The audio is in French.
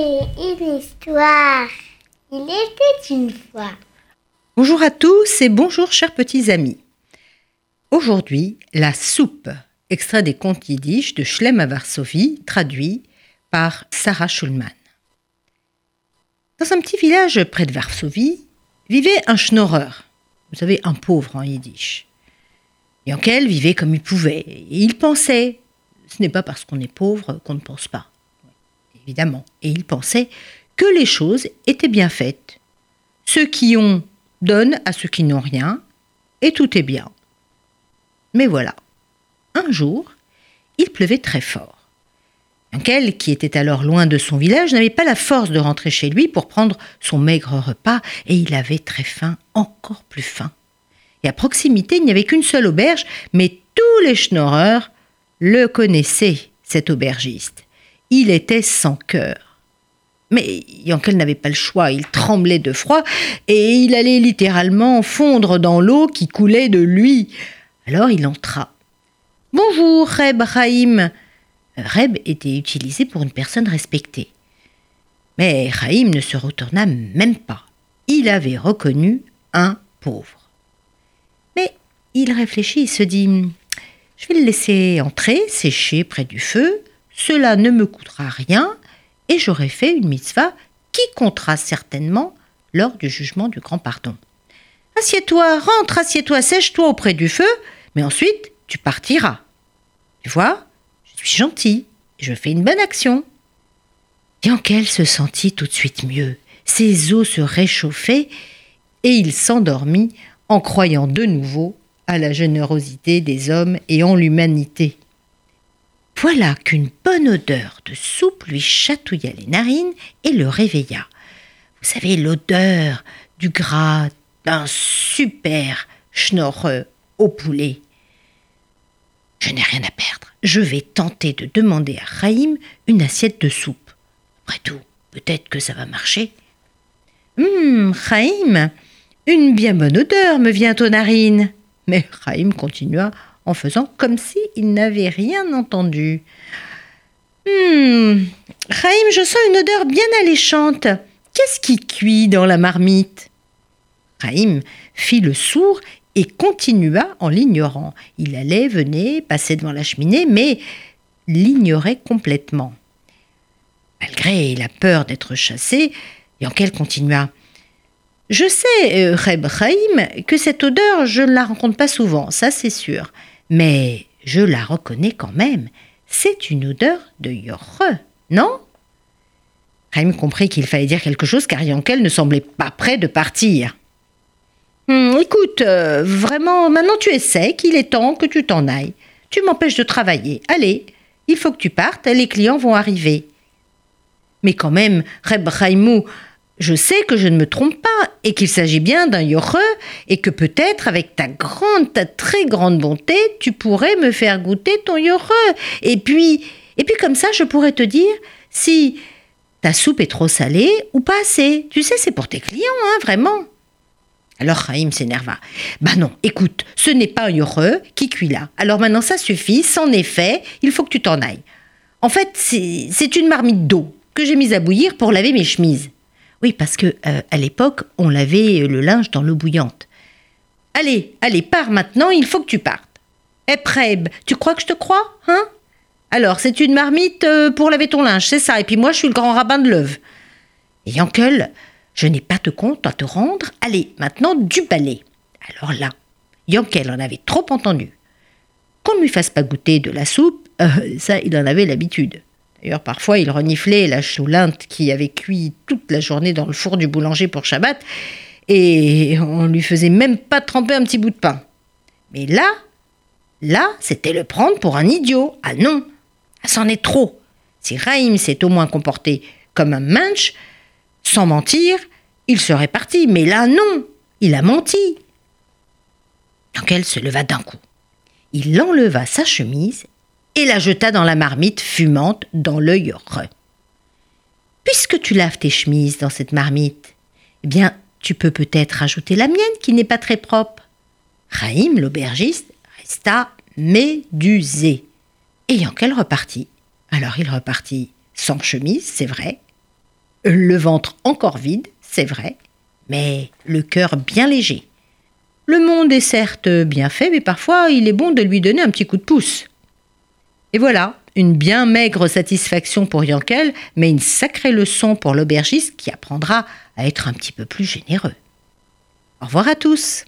une histoire. Il était une fois. Bonjour à tous et bonjour chers petits amis. Aujourd'hui, la soupe, extrait des contes yiddish de Shlem à Varsovie, traduit par Sarah Schulman. Dans un petit village près de Varsovie, vivait un schnorreur, vous savez, un pauvre en yiddish. Yankel vivait comme il pouvait, il pensait. Ce n'est pas parce qu'on est pauvre qu'on ne pense pas. Évidemment. Et il pensait que les choses étaient bien faites. Ceux qui ont donnent à ceux qui n'ont rien, et tout est bien. Mais voilà. Un jour, il pleuvait très fort. Yankel, qui était alors loin de son village, n'avait pas la force de rentrer chez lui pour prendre son maigre repas, et il avait très faim, encore plus faim. Et à proximité, il n'y avait qu'une seule auberge, mais tous les schnorreurs le connaissaient, cet aubergiste. Il était sans cœur. Mais Yankel n'avait pas le choix, il tremblait de froid, et il allait littéralement fondre dans l'eau qui coulait de lui. Alors il entra. Bonjour, Reb Raïm. Reb était utilisé pour une personne respectée. Mais Raïm ne se retourna même pas. Il avait reconnu un pauvre. Mais il réfléchit et se dit Je vais le laisser entrer, sécher près du feu. Cela ne me coûtera rien et j'aurai fait une mitzvah qui comptera certainement lors du jugement du grand pardon. Assieds-toi, rentre, assieds-toi, sèche-toi auprès du feu, mais ensuite tu partiras. Tu vois, je suis gentil, je fais une bonne action. Yankel se sentit tout de suite mieux. Ses os se réchauffaient et il s'endormit en croyant de nouveau à la générosité des hommes et en l'humanité. Voilà qu'une bonne odeur de soupe lui chatouilla les narines et le réveilla. Vous savez, l'odeur du gras d'un super schnorreux au poulet. Je n'ai rien à perdre. Je vais tenter de demander à Raïm une assiette de soupe. Après tout, peut-être que ça va marcher. Hum, Raïm, une bien bonne odeur me vient aux narines. Mais Raïm continua en faisant comme s'il n'avait rien entendu. Hum, Raïm, je sens une odeur bien alléchante. Qu'est-ce qui cuit dans la marmite? Raïm fit le sourd et continua en l'ignorant. Il allait, venait, passait devant la cheminée, mais l'ignorait complètement. Malgré la peur d'être chassé, Yankel continua. Je sais, euh, Reb Chaim, que cette odeur, je ne la rencontre pas souvent, ça c'est sûr. Mais je la reconnais quand même. C'est une odeur de Yorre, non? Chaim comprit qu'il fallait dire quelque chose car Yankel ne semblait pas prêt de partir. Hum, écoute, euh, vraiment, maintenant tu es sec, il est temps que tu t'en ailles. Tu m'empêches de travailler. Allez, il faut que tu partes, les clients vont arriver. Mais quand même, Reb Raimou, je sais que je ne me trompe pas et qu'il s'agit bien d'un yoreux et que peut-être avec ta grande, ta très grande bonté, tu pourrais me faire goûter ton yoreux. Et puis, et puis comme ça, je pourrais te dire si ta soupe est trop salée ou pas assez. Tu sais, c'est pour tes clients, hein, vraiment. Alors Raïm s'énerva. Bah non, écoute, ce n'est pas un yoreux qui cuit là. Alors maintenant ça suffit, c'en est fait, il faut que tu t'en ailles. En fait, c'est une marmite d'eau que j'ai mise à bouillir pour laver mes chemises. Oui, parce que euh, à l'époque, on lavait le linge dans l'eau bouillante. Allez, allez, pars maintenant, il faut que tu partes. Eh Preb, tu crois que je te crois, hein? Alors, c'est une marmite euh, pour laver ton linge, c'est ça, et puis moi, je suis le grand rabbin de l'œuvre. Et Yankel, je n'ai pas de compte à te rendre. Allez, maintenant du balai. Alors là, Yankel en avait trop entendu. Qu'on ne lui fasse pas goûter de la soupe, euh, ça, il en avait l'habitude. D'ailleurs, parfois, il reniflait la choulinte qui avait cuit toute la journée dans le four du boulanger pour Shabbat, et on lui faisait même pas tremper un petit bout de pain. Mais là, là, c'était le prendre pour un idiot. Ah non, ça en est trop. Si Raïm s'est au moins comporté comme un manche, sans mentir, il serait parti, mais là non, il a menti. elle se leva d'un coup. Il enleva sa chemise et la jeta dans la marmite fumante dans l'œil heureux. Puisque tu laves tes chemises dans cette marmite, eh bien, tu peux peut-être ajouter la mienne qui n'est pas très propre. Raïm, l'aubergiste, resta médusé. Et Yankel repartit. Alors il repartit sans chemise, c'est vrai, le ventre encore vide, c'est vrai, mais le cœur bien léger. Le monde est certes bien fait, mais parfois il est bon de lui donner un petit coup de pouce. Et voilà, une bien maigre satisfaction pour Yankel, mais une sacrée leçon pour l'aubergiste qui apprendra à être un petit peu plus généreux. Au revoir à tous.